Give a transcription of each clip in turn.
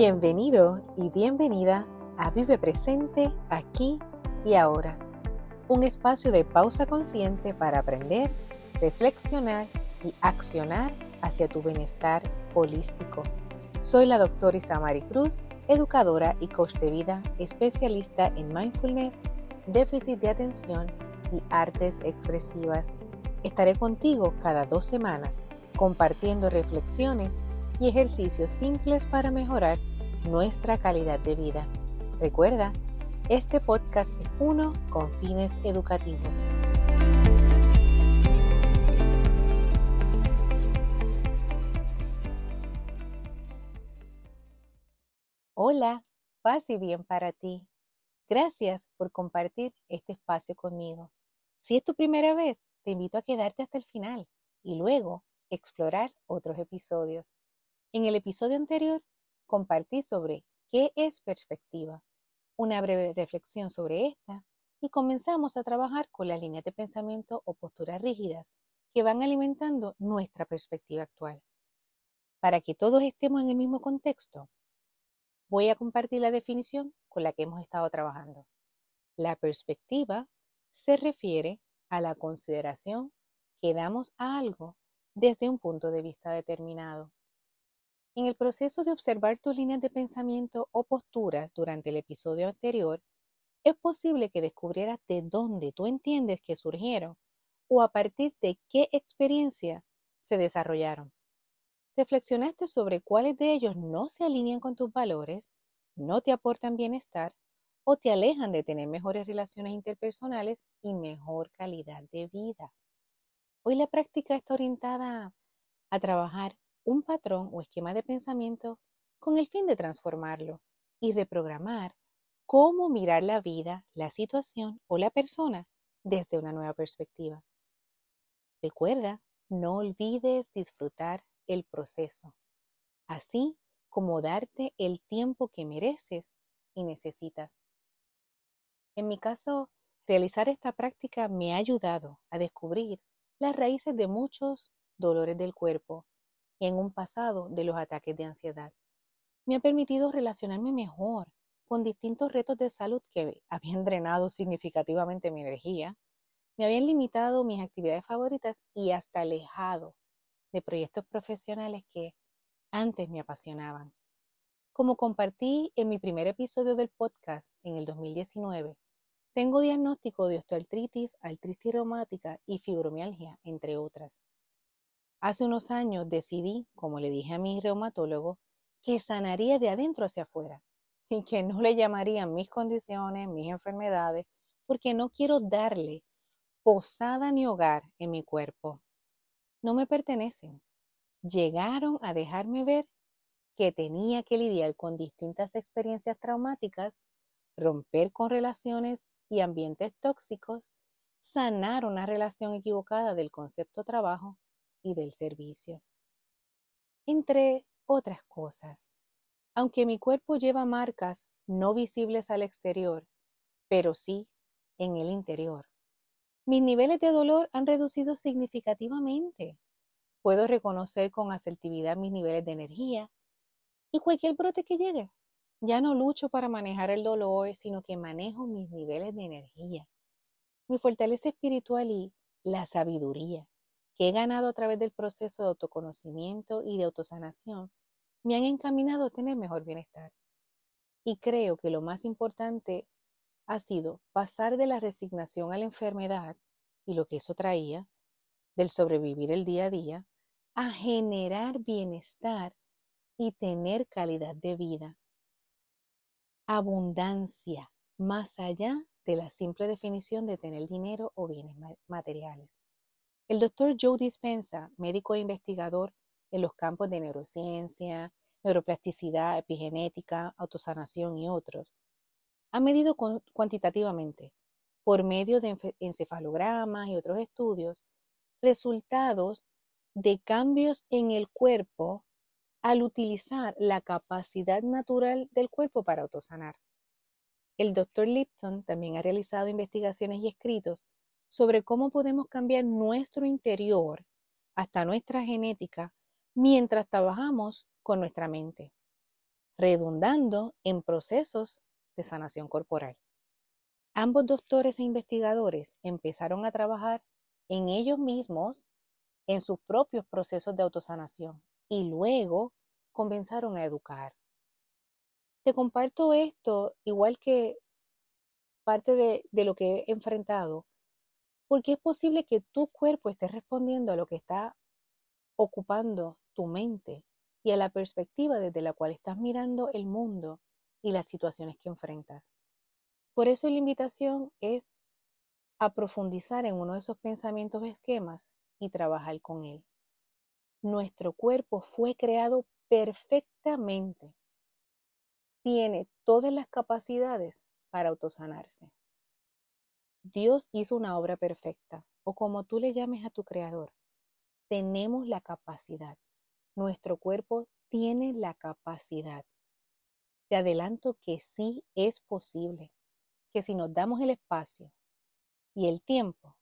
Bienvenido y bienvenida a Vive Presente aquí y ahora, un espacio de pausa consciente para aprender, reflexionar y accionar hacia tu bienestar holístico. Soy la doctora Isamari Cruz, educadora y coach de vida, especialista en mindfulness, déficit de atención y artes expresivas. Estaré contigo cada dos semanas compartiendo reflexiones y ejercicios simples para mejorar nuestra calidad de vida. Recuerda, este podcast es uno con fines educativos. Hola, paz y bien para ti. Gracias por compartir este espacio conmigo. Si es tu primera vez, te invito a quedarte hasta el final y luego explorar otros episodios. En el episodio anterior compartí sobre qué es perspectiva, una breve reflexión sobre esta y comenzamos a trabajar con las líneas de pensamiento o posturas rígidas que van alimentando nuestra perspectiva actual. Para que todos estemos en el mismo contexto, voy a compartir la definición con la que hemos estado trabajando. La perspectiva se refiere a la consideración que damos a algo desde un punto de vista determinado. En el proceso de observar tus líneas de pensamiento o posturas durante el episodio anterior, es posible que descubrieras de dónde tú entiendes que surgieron o a partir de qué experiencia se desarrollaron. Reflexionaste sobre cuáles de ellos no se alinean con tus valores, no te aportan bienestar o te alejan de tener mejores relaciones interpersonales y mejor calidad de vida. Hoy la práctica está orientada a trabajar un patrón o esquema de pensamiento con el fin de transformarlo y reprogramar cómo mirar la vida, la situación o la persona desde una nueva perspectiva. Recuerda, no olvides disfrutar el proceso, así como darte el tiempo que mereces y necesitas. En mi caso, realizar esta práctica me ha ayudado a descubrir las raíces de muchos dolores del cuerpo en un pasado de los ataques de ansiedad. Me ha permitido relacionarme mejor con distintos retos de salud que habían drenado significativamente mi energía, me habían limitado mis actividades favoritas y hasta alejado de proyectos profesionales que antes me apasionaban. Como compartí en mi primer episodio del podcast en el 2019, tengo diagnóstico de osteoartritis, artritis reumática y fibromialgia, entre otras. Hace unos años decidí, como le dije a mi reumatólogo, que sanaría de adentro hacia afuera y que no le llamaría mis condiciones, mis enfermedades, porque no quiero darle posada ni hogar en mi cuerpo. No me pertenecen. Llegaron a dejarme ver que tenía que lidiar con distintas experiencias traumáticas, romper con relaciones y ambientes tóxicos, sanar una relación equivocada del concepto trabajo y del servicio. Entre otras cosas, aunque mi cuerpo lleva marcas no visibles al exterior, pero sí en el interior, mis niveles de dolor han reducido significativamente. Puedo reconocer con asertividad mis niveles de energía y cualquier brote que llegue. Ya no lucho para manejar el dolor, sino que manejo mis niveles de energía, mi fortaleza espiritual y la sabiduría que he ganado a través del proceso de autoconocimiento y de autosanación me han encaminado a tener mejor bienestar. Y creo que lo más importante ha sido pasar de la resignación a la enfermedad y lo que eso traía, del sobrevivir el día a día, a generar bienestar y tener calidad de vida. Abundancia, más allá de la simple definición de tener dinero o bienes materiales. El doctor Joe Dispensa, médico e investigador en los campos de neurociencia, neuroplasticidad, epigenética, autosanación y otros, ha medido cuantitativamente, por medio de encefalogramas y otros estudios, resultados de cambios en el cuerpo al utilizar la capacidad natural del cuerpo para autosanar. El doctor Lipton también ha realizado investigaciones y escritos sobre cómo podemos cambiar nuestro interior hasta nuestra genética mientras trabajamos con nuestra mente. redundando en procesos de sanación corporal. Ambos doctores e investigadores empezaron a trabajar en ellos mismos, en sus propios procesos de autosanación, y luego comenzaron a educar. Te comparto esto, igual que parte de, de lo que he enfrentado, porque es posible que tu cuerpo esté respondiendo a lo que está ocupando tu mente y a la perspectiva desde la cual estás mirando el mundo y las situaciones que enfrentas. Por eso la invitación es a profundizar en uno de esos pensamientos esquemas y trabajar con él. Nuestro cuerpo fue creado perfectamente. Tiene todas las capacidades para autosanarse. Dios hizo una obra perfecta, o como tú le llames a tu creador. Tenemos la capacidad. Nuestro cuerpo tiene la capacidad. Te adelanto que sí es posible, que si nos damos el espacio y el tiempo,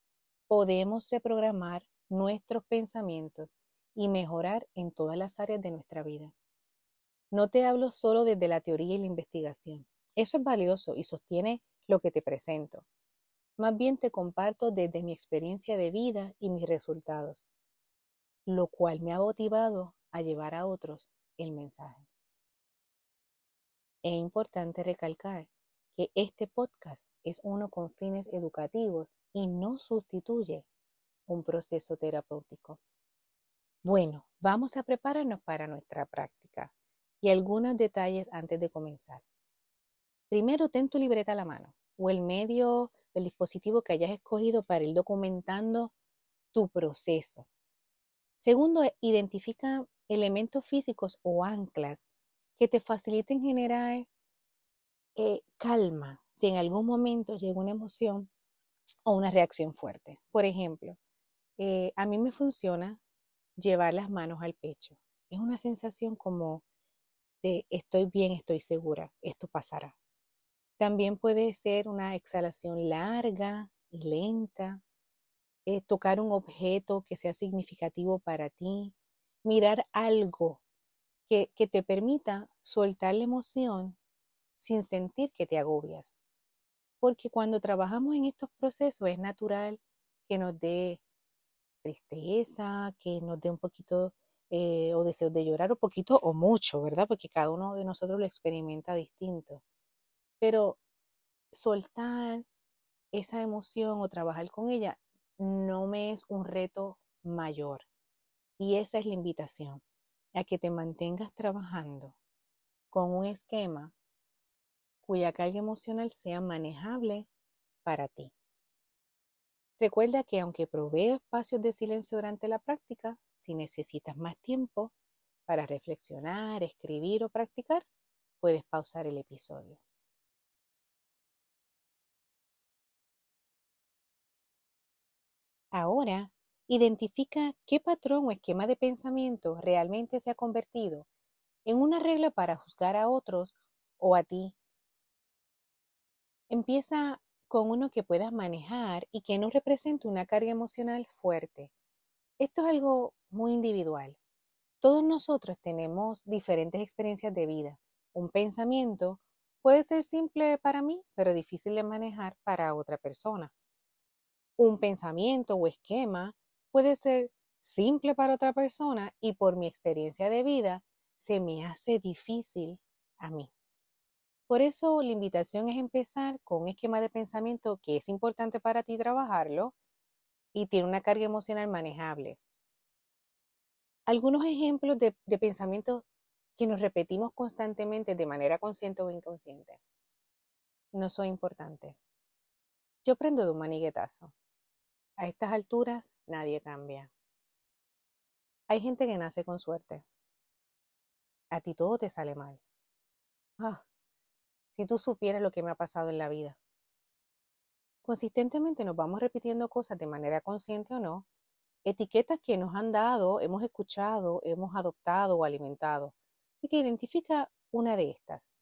podemos reprogramar nuestros pensamientos y mejorar en todas las áreas de nuestra vida. No te hablo solo desde la teoría y la investigación. Eso es valioso y sostiene lo que te presento. Más bien te comparto desde mi experiencia de vida y mis resultados, lo cual me ha motivado a llevar a otros el mensaje. Es importante recalcar que este podcast es uno con fines educativos y no sustituye un proceso terapéutico. Bueno, vamos a prepararnos para nuestra práctica y algunos detalles antes de comenzar. Primero, ten tu libreta a la mano o el medio el dispositivo que hayas escogido para ir documentando tu proceso. Segundo, identifica elementos físicos o anclas que te faciliten generar eh, calma si en algún momento llega una emoción o una reacción fuerte. Por ejemplo, eh, a mí me funciona llevar las manos al pecho. Es una sensación como de estoy bien, estoy segura, esto pasará. También puede ser una exhalación larga y lenta, eh, tocar un objeto que sea significativo para ti, mirar algo que, que te permita soltar la emoción sin sentir que te agobias. Porque cuando trabajamos en estos procesos es natural que nos dé tristeza, que nos dé un poquito eh, o deseos de llorar, un poquito o mucho, ¿verdad? Porque cada uno de nosotros lo experimenta distinto. Pero soltar esa emoción o trabajar con ella no me es un reto mayor. Y esa es la invitación, a que te mantengas trabajando con un esquema cuya carga emocional sea manejable para ti. Recuerda que aunque proveo espacios de silencio durante la práctica, si necesitas más tiempo para reflexionar, escribir o practicar, puedes pausar el episodio. Ahora, identifica qué patrón o esquema de pensamiento realmente se ha convertido en una regla para juzgar a otros o a ti. Empieza con uno que puedas manejar y que no represente una carga emocional fuerte. Esto es algo muy individual. Todos nosotros tenemos diferentes experiencias de vida. Un pensamiento puede ser simple para mí, pero difícil de manejar para otra persona. Un pensamiento o esquema puede ser simple para otra persona y por mi experiencia de vida se me hace difícil a mí. Por eso la invitación es empezar con un esquema de pensamiento que es importante para ti trabajarlo y tiene una carga emocional manejable. Algunos ejemplos de, pensamientos que nos repetimos constantemente de manera consciente o inconsciente. No soy importante. Yo prendo de un maniguetazo. A estas alturas nadie cambia. Hay gente que nace con suerte. A ti todo te sale mal. Ah, si tú supieras lo que me ha pasado en la vida. Consistentemente nos vamos repitiendo cosas de manera consciente o no, etiquetas que nos han dado, hemos escuchado, hemos adoptado o alimentado. Así que identifica una de estas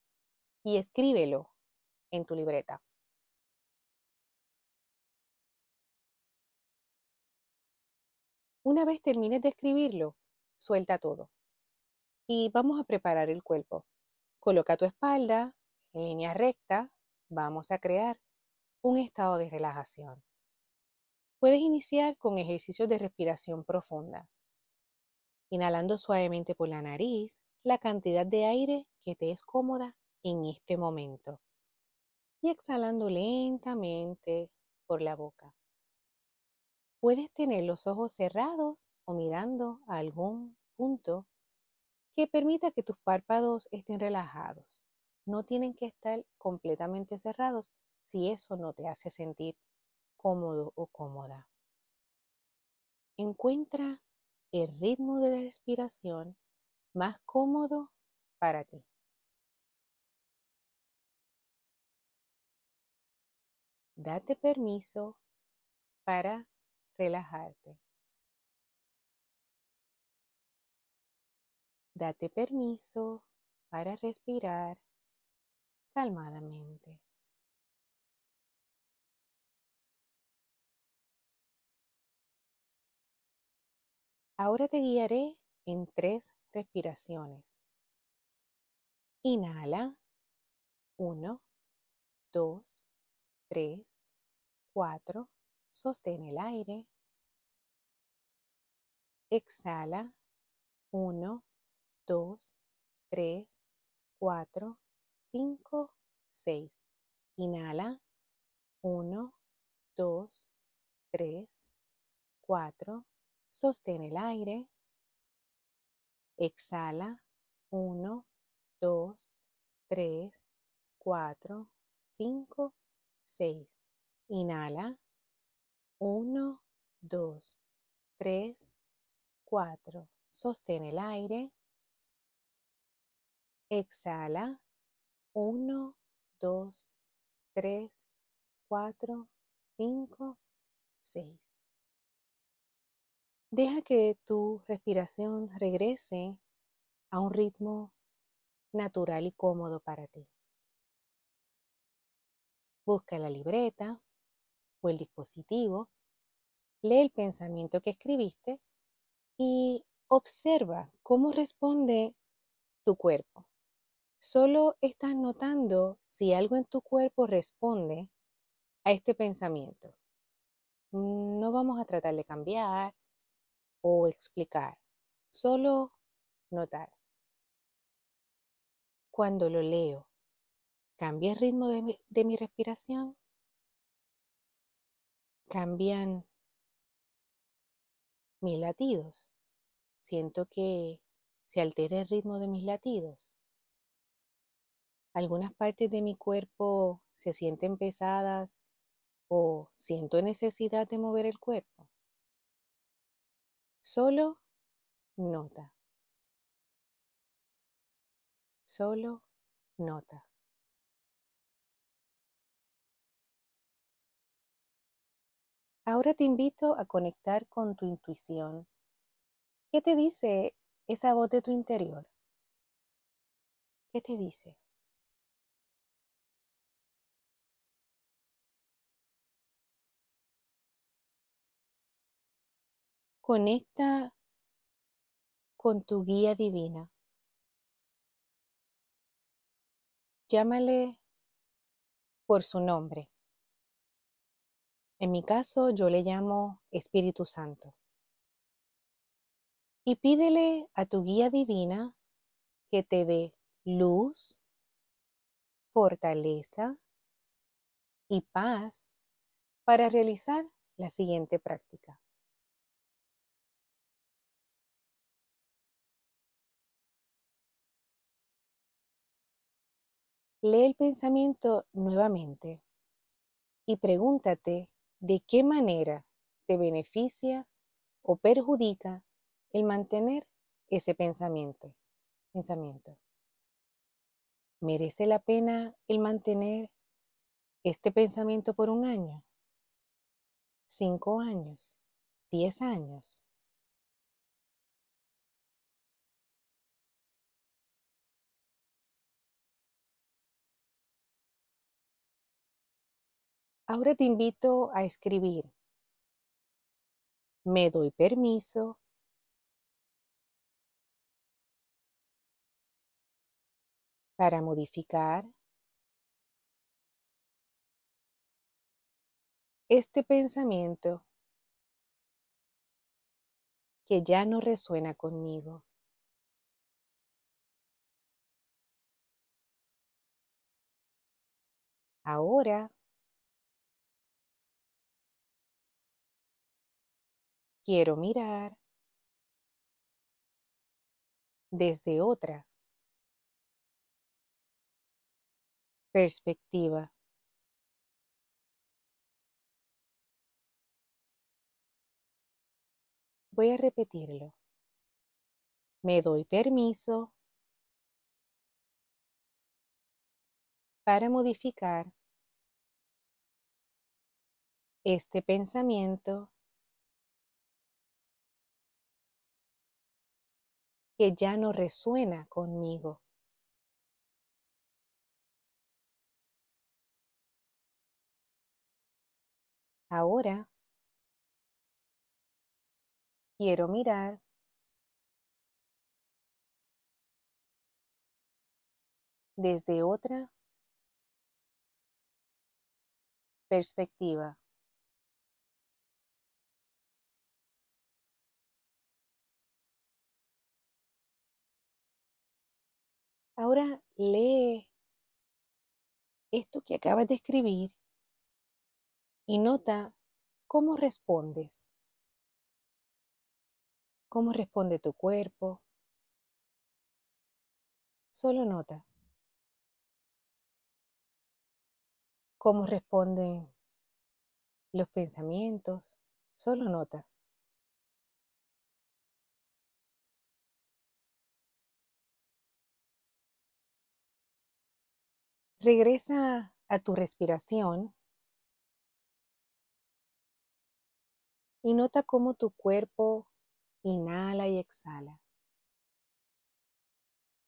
y escríbelo en tu libreta. Una vez termines de escribirlo, suelta todo. Y vamos a preparar el cuerpo. Coloca tu espalda en línea recta. Vamos a crear un estado de relajación. Puedes iniciar con ejercicios de respiración profunda. Inhalando suavemente por la nariz la cantidad de aire que te es cómoda en este momento. Y exhalando lentamente por la boca. Puedes tener los ojos cerrados o mirando a algún punto que permita que tus párpados estén relajados. No tienen que estar completamente cerrados si eso no te hace sentir cómodo o cómoda. Encuentra el ritmo de respiración más cómodo para ti. Date permiso para relajarte. Date permiso para respirar calmadamente. Ahora te guiaré en tres respiraciones. Inhala. 1, 2, 3, 4. Sostén el aire. Exhala. 1, 2, 3, 4, 5, 6. Inhala. 1, 2, 3, 4. Sostén el aire. Exhala. 1, 2, 3, 4, 5, 6. Inhala. 1, 2, 3, 4. Sostén el aire. Exhala. 1, 2, 3, 4, 5, 6. Deja que tu respiración regrese a un ritmo natural y cómodo para ti. Busca la libreta el dispositivo, lee el pensamiento que escribiste y observa cómo responde tu cuerpo. Solo estás notando si algo en tu cuerpo responde a este pensamiento. No vamos a tratar de cambiar o explicar, solo notar. Cuando lo leo, ¿cambia el ritmo de mi respiración? ¿Cambian mis latidos? Siento que se altera el ritmo de mis latidos. Algunas partes de mi cuerpo se sienten pesadas o siento necesidad de mover el cuerpo. Solo nota. Solo nota. Ahora te invito a conectar con tu intuición. ¿Qué te dice esa voz de tu interior? ¿Qué te dice? Conecta con tu guía divina. Llámale por su nombre. En mi caso yo le llamo Espíritu Santo. Y pídele a tu guía divina que te dé luz, fortaleza y paz para realizar la siguiente práctica. Lee el pensamiento nuevamente y pregúntate de qué manera te beneficia o perjudica el mantener ese pensamiento. pensamiento. ¿Merece la pena el mantener este pensamiento por un año? ¿Cinco años? ¿Diez años? Ahora te invito a escribir. Me doy permiso para modificar este pensamiento que ya no resuena conmigo. Ahora quiero mirar desde otra perspectiva. Voy a repetirlo. Me doy permiso para modificar este pensamiento que ya no resuena conmigo. Ahora quiero mirar desde otra perspectiva. Ahora lee esto que acabas de escribir y nota cómo respondes. Cómo responde tu cuerpo. Solo nota. Cómo responden los pensamientos. Solo nota. Regresa a tu respiración y nota cómo tu cuerpo inhala y exhala.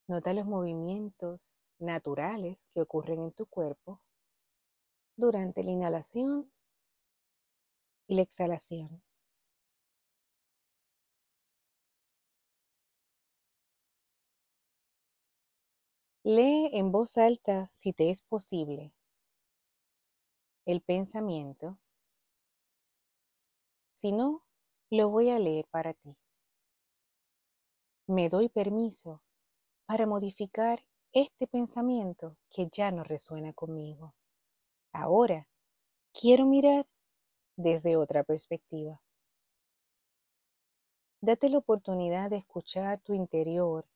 Nota los movimientos naturales que ocurren en tu cuerpo durante la inhalación y la exhalación. Lee en voz alta, si te es posible, el pensamiento. Si no, lo voy a leer para ti. Me doy permiso para modificar este pensamiento que ya no resuena conmigo. Ahora quiero mirar desde otra perspectiva. Date la oportunidad de escuchar a tu interior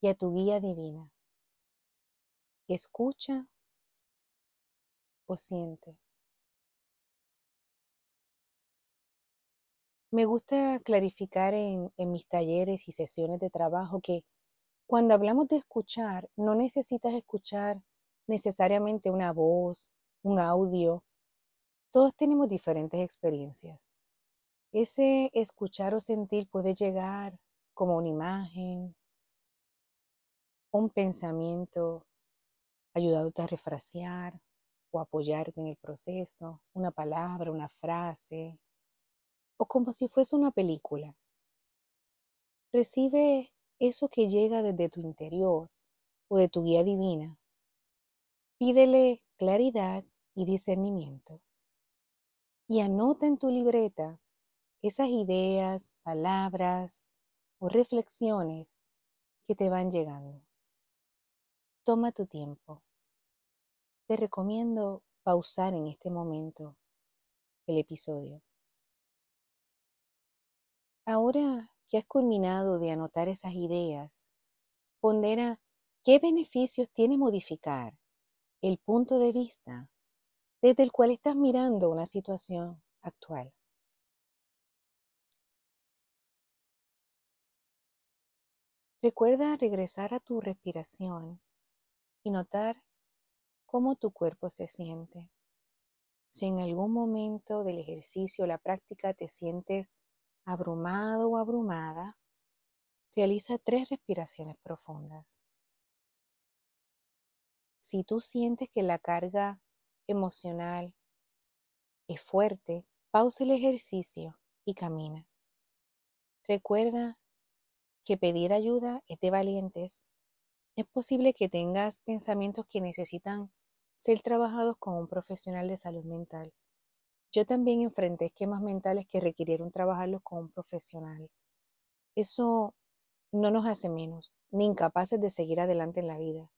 y a tu guía divina. Escucha o siente. Me gusta clarificar en, en, mis talleres y sesiones de trabajo que cuando hablamos de escuchar, no necesitas escuchar necesariamente una voz, un audio. Todos tenemos diferentes experiencias. Ese escuchar o sentir puede llegar como una imagen, un pensamiento, ayudándote a refrasear o apoyarte en el proceso, una palabra, una frase, o como si fuese una película. Recibe eso que llega desde tu interior o de tu guía divina. Pídele claridad y discernimiento. Y anota en tu libreta esas ideas, palabras o reflexiones que te van llegando. Toma tu tiempo. Te recomiendo pausar en este momento el episodio. Ahora que has culminado de anotar esas ideas, pondera qué beneficios tiene modificar el punto de vista desde el cual estás mirando una situación actual. Recuerda regresar a tu respiración y notar cómo tu cuerpo se siente. Si en algún momento del ejercicio o la práctica te sientes abrumado o abrumada, realiza tres respiraciones profundas. Si tú sientes que la carga emocional es fuerte, pausa el ejercicio y camina. Recuerda que pedir ayuda es de valientes Es posible que tengas pensamientos que necesitan ser trabajados con un profesional de salud mental. Yo también enfrenté esquemas mentales que requirieron trabajarlos con un profesional. Eso no nos hace menos, ni incapaces de seguir adelante en la vida,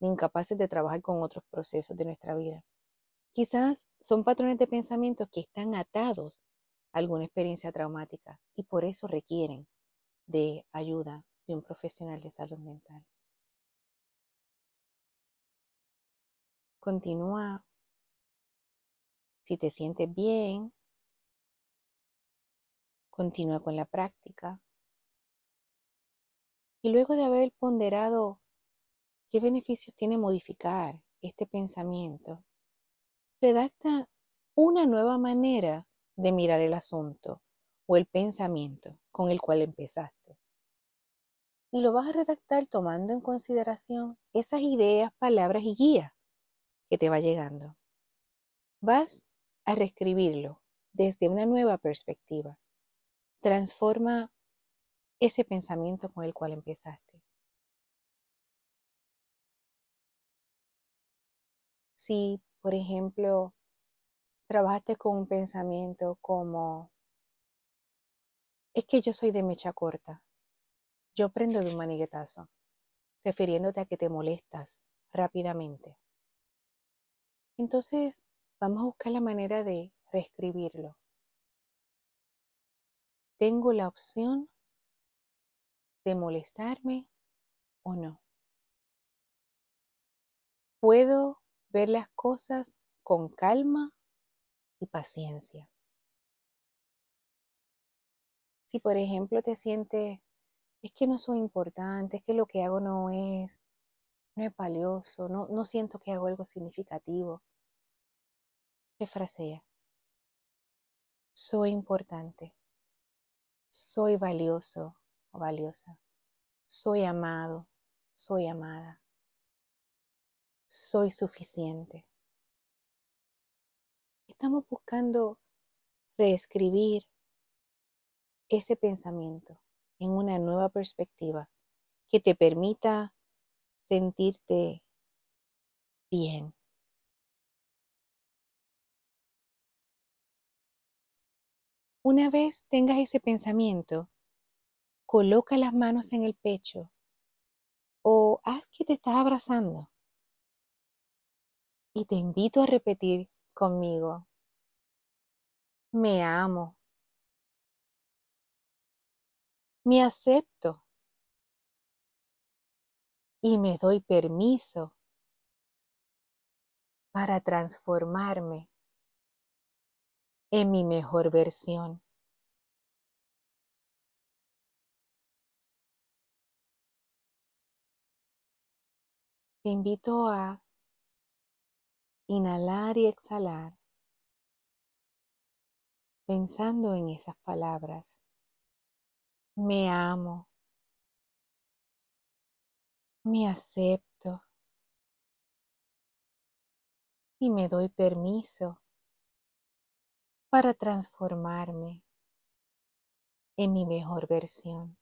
ni incapaces de trabajar con otros procesos de nuestra vida. Quizás son patrones de pensamiento que están atados a alguna experiencia traumática y por eso requieren de ayuda de un profesional de salud mental. Continúa. Si te sientes bien, continúa con la práctica. Y luego de haber ponderado qué beneficios tiene modificar este pensamiento, redacta una nueva manera de mirar el asunto o el pensamiento con el cual empezaste. Y lo vas a redactar tomando en consideración esas ideas, palabras y guías que te va llegando. Vas a reescribirlo desde una nueva perspectiva. Transforma ese pensamiento con el cual empezaste. Si, por ejemplo, trabajaste con un pensamiento como, es que yo soy de mecha corta, yo prendo de un maniguetazo, refiriéndote a que te molestas rápidamente. Entonces, vamos a buscar la manera de reescribirlo. Tengo la opción de molestarme o no. Puedo ver las cosas con calma y paciencia. Si por ejemplo te sientes, es que no soy importante, es que lo que hago no es, no es valioso, no, no siento que hago algo significativo, refrasea. Soy importante. Soy valioso o valiosa. Soy amado. Soy amada. Soy suficiente. Estamos buscando reescribir ese pensamiento en una nueva perspectiva que te permita sentirte bien, Una vez tengas ese pensamiento, coloca las manos en el pecho o haz que te estás abrazando. Y te invito a repetir conmigo, me amo, me acepto. Y me doy permiso para transformarme en mi mejor versión. Te invito a inhalar y exhalar pensando en esas palabras. Me amo. Me acepto. Y me doy permiso para transformarme en mi mejor versión.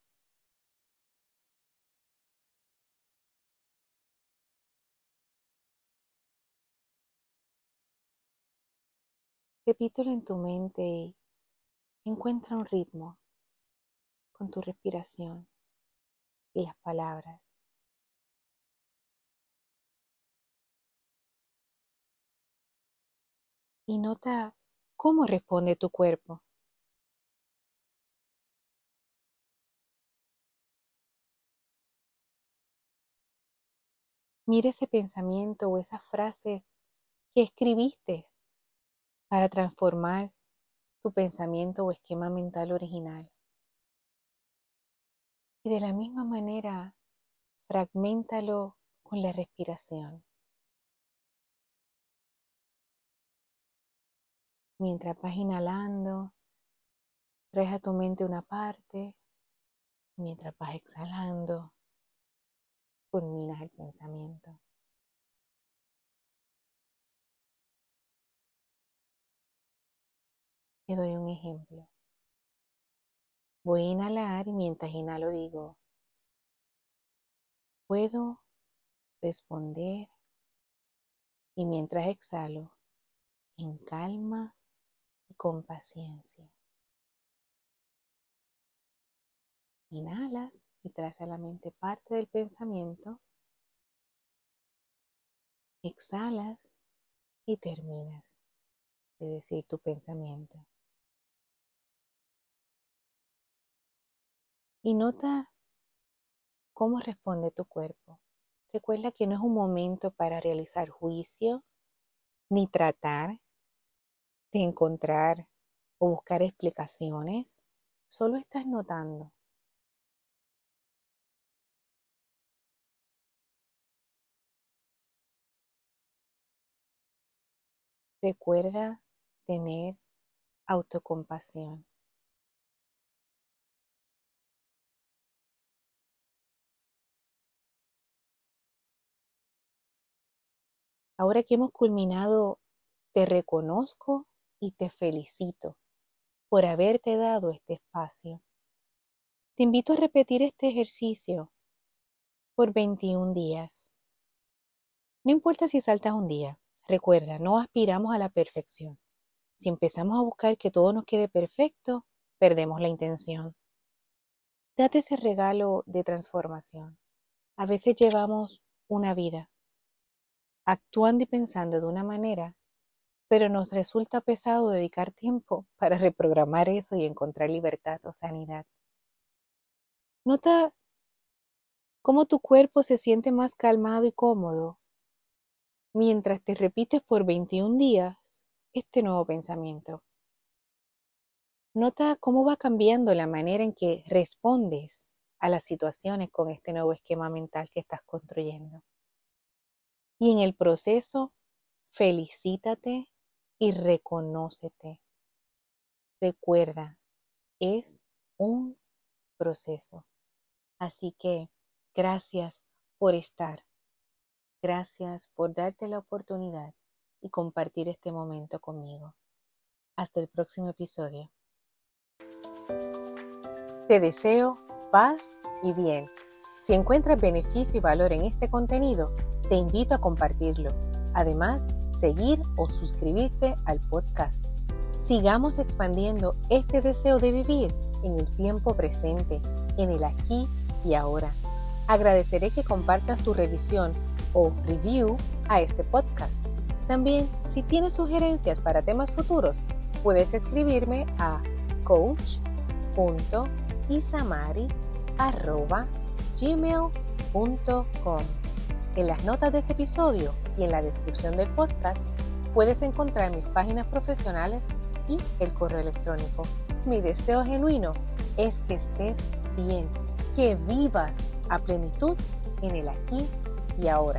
Repítelo en tu mente y encuentra un ritmo con tu respiración y las palabras. Y nota ¿Cómo responde tu cuerpo? Mira ese pensamiento o esas frases que escribiste para transformar tu pensamiento o esquema mental original. Y de la misma manera, fragmentalo con la respiración. Mientras vas inhalando, traes a tu mente una parte. Mientras vas exhalando, culminas el pensamiento. Te doy un ejemplo. Voy a inhalar y mientras inhalo digo, puedo responder y mientras exhalo, en calma y con paciencia. Inhalas y traes a la mente parte del pensamiento. Exhalas y terminas de decir tu pensamiento. Y nota cómo responde tu cuerpo. Recuerda que no es un momento para realizar juicio ni tratar de encontrar o buscar explicaciones. Solo estás notando. Recuerda tener autocompasión. Ahora que hemos culminado, te reconozco y te felicito por haberte dado este espacio. Te invito a repetir este ejercicio por 21 días. No importa si saltas un día, recuerda, no aspiramos a la perfección. Si empezamos a buscar que todo nos quede perfecto, perdemos la intención. Date ese regalo de transformación. A veces llevamos una vida actuando y pensando de una manera, pero nos resulta pesado dedicar tiempo para reprogramar eso y encontrar libertad o sanidad. Nota cómo tu cuerpo se siente más calmado y cómodo mientras te repites por 21 días este nuevo pensamiento. Nota cómo va cambiando la manera en que respondes a las situaciones con este nuevo esquema mental que estás construyendo. Y en el proceso, felicítate y reconócete. Recuerda, es un proceso. Así que gracias por estar. Gracias por darte la oportunidad y compartir este momento conmigo. Hasta el próximo episodio. Te deseo paz y bien. Si encuentras beneficio y valor en este contenido, te invito a compartirlo. Además, seguir o suscribirte al podcast. Sigamos expandiendo este deseo de vivir en el tiempo presente, en el aquí y ahora. Agradeceré que compartas tu revisión o review a este podcast. También, si tienes sugerencias para temas futuros, puedes escribirme a coach.isamari.gmail.com en las notas de este episodio y en la descripción del podcast puedes encontrar mis páginas profesionales y el correo electrónico. Mi deseo genuino es que estés bien, que vivas a plenitud en el aquí y ahora.